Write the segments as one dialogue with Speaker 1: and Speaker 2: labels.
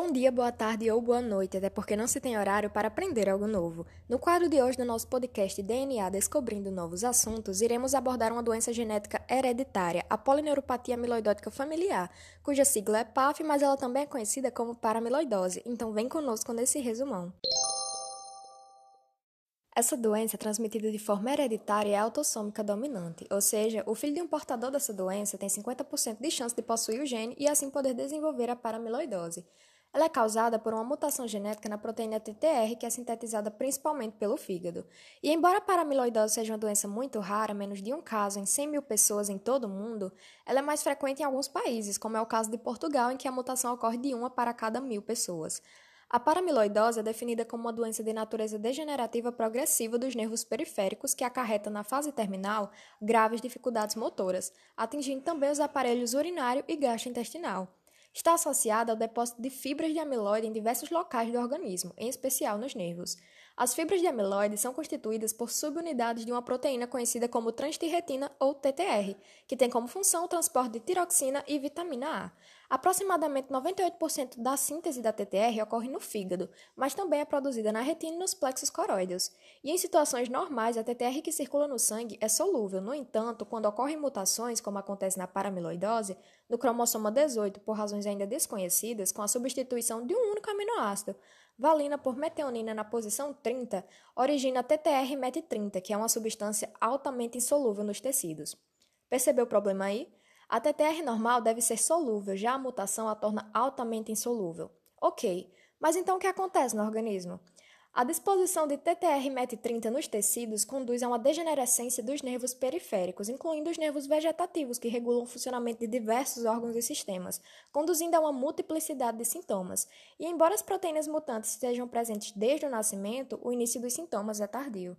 Speaker 1: Bom dia, boa tarde ou boa noite, até porque não se tem horário para aprender algo novo. No quadro de hoje do nosso podcast DNA Descobrindo Novos Assuntos, iremos abordar uma doença genética hereditária, a polineuropatia amiloidótica familiar, cuja sigla é PAF, mas ela também é conhecida como paramiloidose. Então vem conosco nesse resumão. Essa doença é transmitida de forma hereditária e autossômica dominante, ou seja, o filho de um portador dessa doença tem 50% de chance de possuir o gene e assim poder desenvolver a paramiloidose. Ela é causada por uma mutação genética na proteína TTR, que é sintetizada principalmente pelo fígado. E embora a paramiloidose seja uma doença muito rara, menos de um caso em 100 mil pessoas em todo o mundo, ela é mais frequente em alguns países, como é o caso de Portugal, em que a mutação ocorre de uma para cada mil pessoas. A paramiloidose é definida como uma doença de natureza degenerativa progressiva dos nervos periféricos que acarreta na fase terminal graves dificuldades motoras, atingindo também os aparelhos urinário e gastrointestinal. Está associada ao depósito de fibras de amiloide em diversos locais do organismo, em especial nos nervos. As fibras de amiloide são constituídas por subunidades de uma proteína conhecida como transtirretina ou TTR, que tem como função o transporte de tiroxina e vitamina A. Aproximadamente 98% da síntese da TTR ocorre no fígado, mas também é produzida na retina e nos plexos coroideus. E em situações normais, a TTR que circula no sangue é solúvel. No entanto, quando ocorrem mutações, como acontece na paramiloidose, no cromossoma 18, por razões ainda desconhecidas, com a substituição de um único aminoácido, valina por metionina na posição 30, origina a TTR-MET30, que é uma substância altamente insolúvel nos tecidos. Percebeu o problema aí? A TTR normal deve ser solúvel, já a mutação a torna altamente insolúvel. Ok, mas então o que acontece no organismo? A disposição de TTR-MET30 nos tecidos conduz a uma degenerescência dos nervos periféricos, incluindo os nervos vegetativos, que regulam o funcionamento de diversos órgãos e sistemas, conduzindo a uma multiplicidade de sintomas. E embora as proteínas mutantes estejam presentes desde o nascimento, o início dos sintomas é tardio.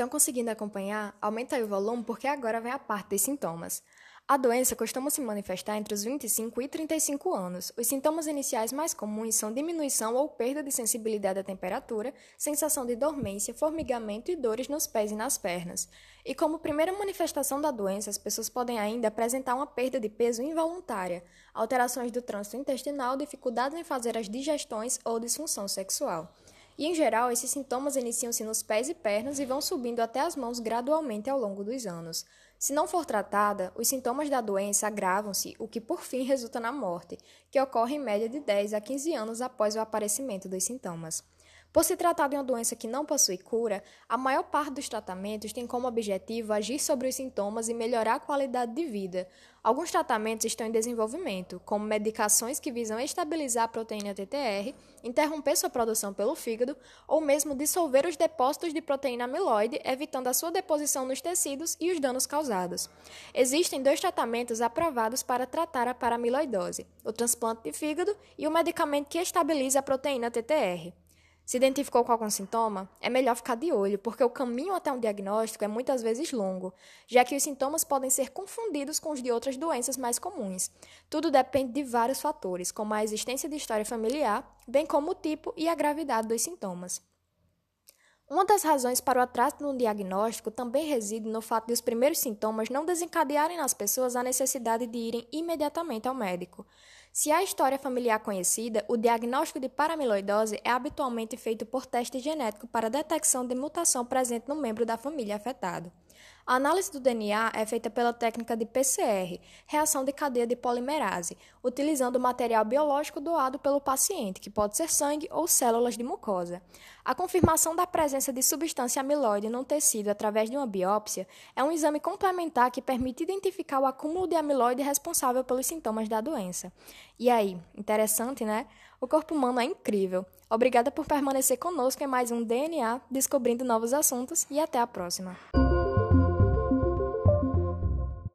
Speaker 1: Estão conseguindo acompanhar? Aumenta aí o volume porque agora vem a parte dos sintomas. A doença costuma se manifestar entre os 25 e 35 anos. Os sintomas iniciais mais comuns são diminuição ou perda de sensibilidade à temperatura, sensação de dormência, formigamento e dores nos pés e nas pernas. E como primeira manifestação da doença, as pessoas podem ainda apresentar uma perda de peso involuntária, alterações do trânsito intestinal, dificuldades em fazer as digestões ou disfunção sexual. E, em geral, esses sintomas iniciam-se nos pés e pernas e vão subindo até as mãos gradualmente ao longo dos anos. Se não for tratada, os sintomas da doença agravam-se, o que por fim resulta na morte, que ocorre em média de 10 a 15 anos após o aparecimento dos sintomas. Por se tratar de uma doença que não possui cura, a maior parte dos tratamentos tem como objetivo agir sobre os sintomas e melhorar a qualidade de vida. Alguns tratamentos estão em desenvolvimento, como medicações que visam estabilizar a proteína TTR, interromper sua produção pelo fígado ou mesmo dissolver os depósitos de proteína amiloide, evitando a sua deposição nos tecidos e os danos causados. Existem dois tratamentos aprovados para tratar a paramiloidose: o transplante de fígado e o medicamento que estabiliza a proteína TTR. Se identificou com algum sintoma, é melhor ficar de olho, porque o caminho até um diagnóstico é muitas vezes longo, já que os sintomas podem ser confundidos com os de outras doenças mais comuns. Tudo depende de vários fatores, como a existência de história familiar, bem como o tipo e a gravidade dos sintomas. Uma das razões para o atraso no diagnóstico também reside no fato de os primeiros sintomas não desencadearem nas pessoas a necessidade de irem imediatamente ao médico. Se há história familiar conhecida, o diagnóstico de paramiloidose é habitualmente feito por teste genético para detecção de mutação presente no membro da família afetado. A análise do DNA é feita pela técnica de PCR, reação de cadeia de polimerase, utilizando o material biológico doado pelo paciente, que pode ser sangue ou células de mucosa. A confirmação da presença de substância amiloide no tecido através de uma biópsia é um exame complementar que permite identificar o acúmulo de amiloide responsável pelos sintomas da doença. E aí, interessante, né? O corpo humano é incrível. Obrigada por permanecer conosco em mais um DNA Descobrindo Novos Assuntos e até a próxima.